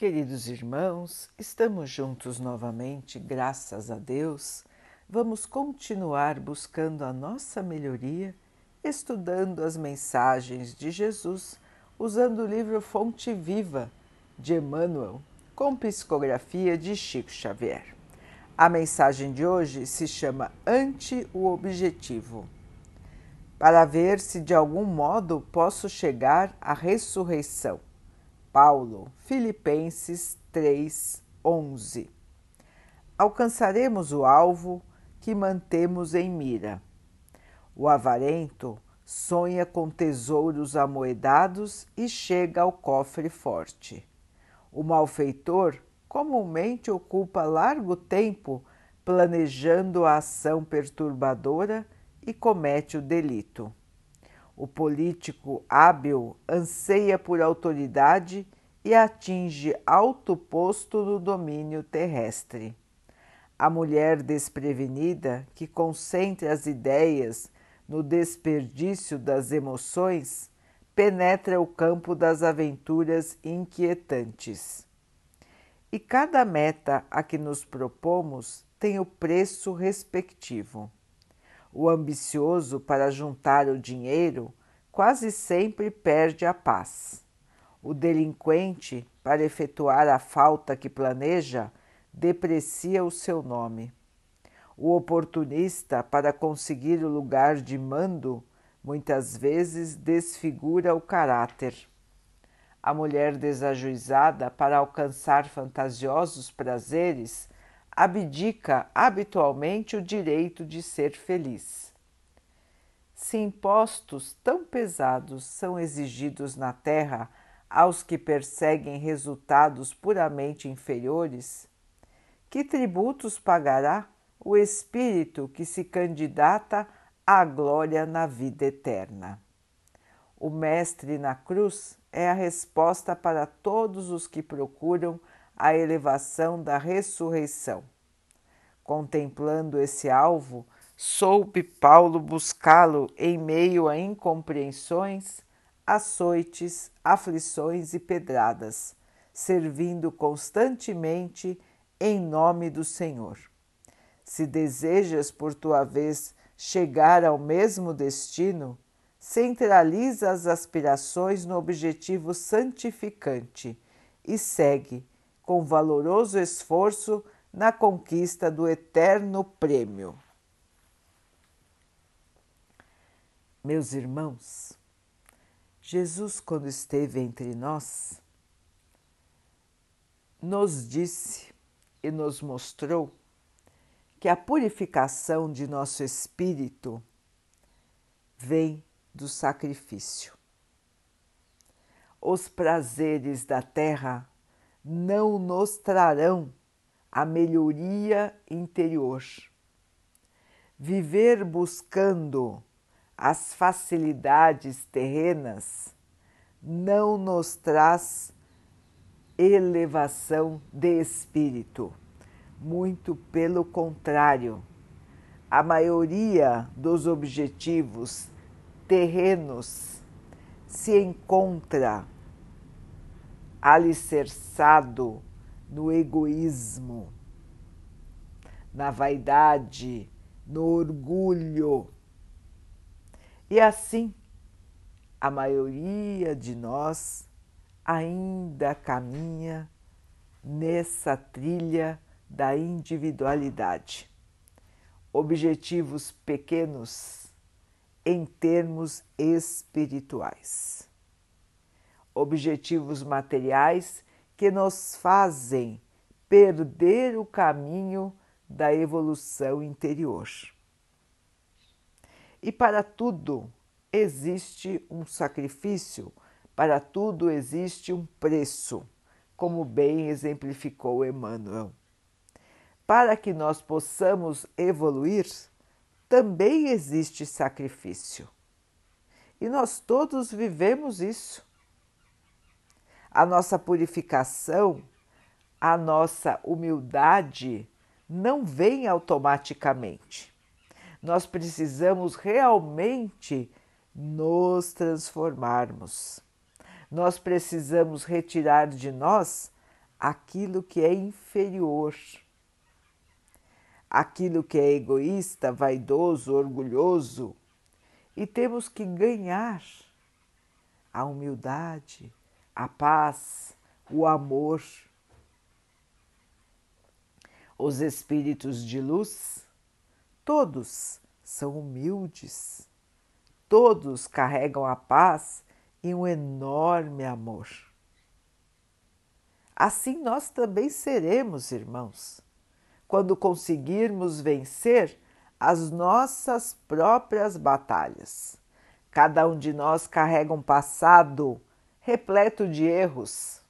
Queridos irmãos, estamos juntos novamente, graças a Deus. Vamos continuar buscando a nossa melhoria, estudando as mensagens de Jesus, usando o livro Fonte Viva de Emmanuel, com psicografia de Chico Xavier. A mensagem de hoje se chama Ante o Objetivo. Para ver se de algum modo posso chegar à ressurreição Paulo, Filipenses 3, 11. Alcançaremos o alvo que mantemos em mira. O avarento sonha com tesouros amoedados e chega ao cofre forte. O malfeitor comumente ocupa largo tempo planejando a ação perturbadora e comete o delito. O político hábil anseia por autoridade e atinge alto posto no domínio terrestre. A mulher desprevenida, que concentra as ideias no desperdício das emoções, penetra o campo das aventuras inquietantes. E cada meta a que nos propomos tem o preço respectivo. O ambicioso para juntar o dinheiro quase sempre perde a paz. O delinquente, para efetuar a falta que planeja, deprecia o seu nome. O oportunista, para conseguir o lugar de mando, muitas vezes desfigura o caráter. A mulher desajuizada, para alcançar fantasiosos prazeres, abdica habitualmente o direito de ser feliz. Se impostos tão pesados são exigidos na terra aos que perseguem resultados puramente inferiores, que tributos pagará o espírito que se candidata à glória na vida eterna? O Mestre na cruz é a resposta para todos os que procuram a elevação da ressurreição. Contemplando esse alvo, soube Paulo buscá-lo em meio a incompreensões, açoites, aflições e pedradas, servindo constantemente em nome do Senhor. Se desejas, por tua vez, chegar ao mesmo destino, centraliza as aspirações no objetivo santificante e segue com valoroso esforço na conquista do eterno prêmio. Meus irmãos, Jesus, quando esteve entre nós, nos disse e nos mostrou que a purificação de nosso espírito vem do sacrifício. Os prazeres da terra não nos trarão a melhoria interior. Viver buscando as facilidades terrenas não nos traz elevação de espírito. Muito pelo contrário, a maioria dos objetivos terrenos se encontra alicerçado no egoísmo, na vaidade, no orgulho. E assim, a maioria de nós ainda caminha nessa trilha da individualidade. Objetivos pequenos em termos espirituais objetivos materiais que nos fazem perder o caminho da evolução interior. E para tudo existe um sacrifício, para tudo existe um preço, como bem exemplificou Emmanuel. Para que nós possamos evoluir, também existe sacrifício. E nós todos vivemos isso a nossa purificação, a nossa humildade não vem automaticamente. Nós precisamos realmente nos transformarmos. Nós precisamos retirar de nós aquilo que é inferior, aquilo que é egoísta, vaidoso, orgulhoso, e temos que ganhar a humildade, a paz, o amor. Os espíritos de luz, todos são humildes, todos carregam a paz e um enorme amor. Assim nós também seremos, irmãos, quando conseguirmos vencer as nossas próprias batalhas. Cada um de nós carrega um passado repleto de erros.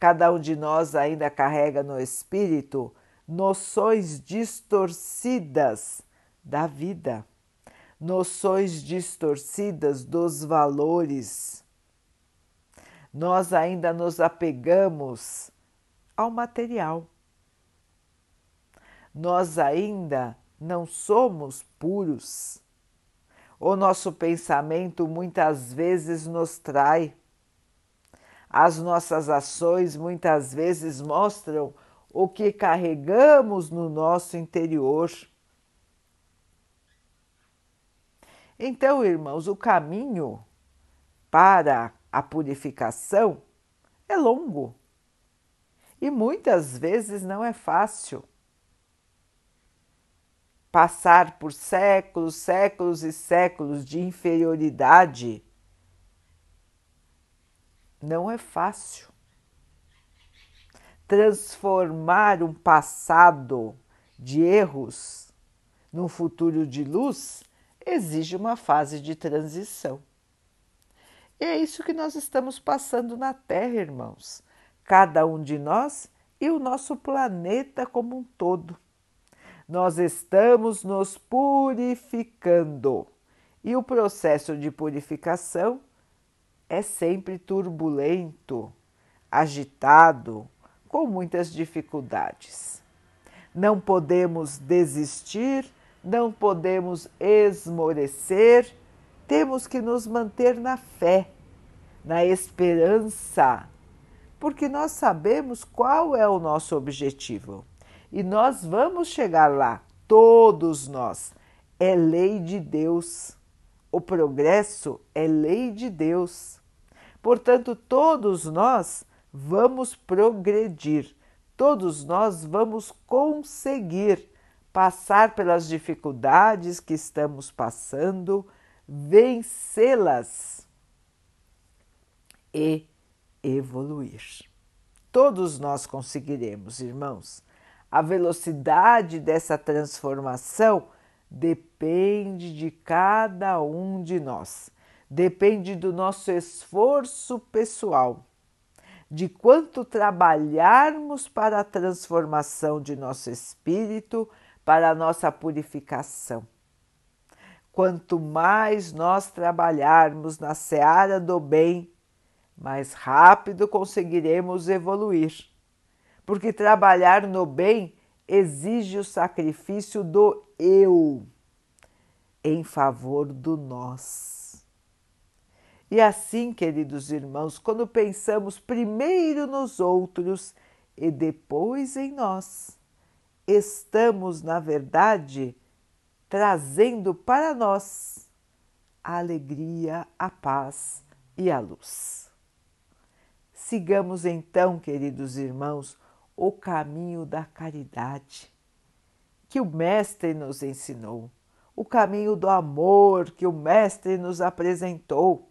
Cada um de nós ainda carrega no espírito noções distorcidas da vida, noções distorcidas dos valores. Nós ainda nos apegamos ao material. Nós ainda não somos puros. O nosso pensamento muitas vezes nos trai. As nossas ações muitas vezes mostram o que carregamos no nosso interior. Então, irmãos, o caminho para a purificação é longo e muitas vezes não é fácil passar por séculos, séculos e séculos de inferioridade não é fácil. Transformar um passado de erros num futuro de luz exige uma fase de transição. E é isso que nós estamos passando na Terra, irmãos. Cada um de nós e o nosso planeta como um todo nós estamos nos purificando. E o processo de purificação é sempre turbulento, agitado, com muitas dificuldades. Não podemos desistir, não podemos esmorecer, temos que nos manter na fé, na esperança, porque nós sabemos qual é o nosso objetivo e nós vamos chegar lá, todos nós. É lei de Deus. O progresso é lei de Deus. Portanto, todos nós vamos progredir, todos nós vamos conseguir passar pelas dificuldades que estamos passando, vencê-las e evoluir. Todos nós conseguiremos, irmãos. A velocidade dessa transformação depende de cada um de nós, depende do nosso esforço pessoal, de quanto trabalharmos para a transformação de nosso espírito, para a nossa purificação. Quanto mais nós trabalharmos na seara do bem, mais rápido conseguiremos evoluir porque trabalhar no bem exige o sacrifício do eu em favor do nós. E assim, queridos irmãos, quando pensamos primeiro nos outros e depois em nós, estamos, na verdade, trazendo para nós a alegria, a paz e a luz. Sigamos então, queridos irmãos, o caminho da caridade que o Mestre nos ensinou, o caminho do amor que o Mestre nos apresentou.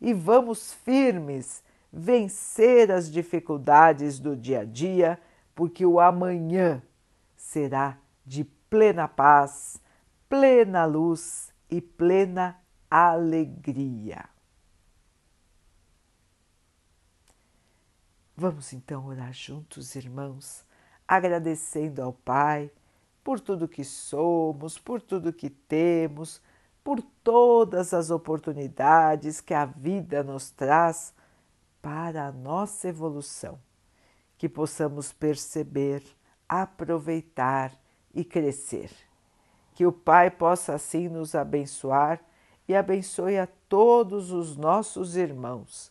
E vamos firmes vencer as dificuldades do dia a dia, porque o amanhã será de plena paz, plena luz e plena alegria. Vamos então orar juntos, irmãos, agradecendo ao Pai por tudo que somos, por tudo que temos, por todas as oportunidades que a vida nos traz para a nossa evolução, que possamos perceber, aproveitar e crescer. Que o Pai possa assim nos abençoar e abençoe a todos os nossos irmãos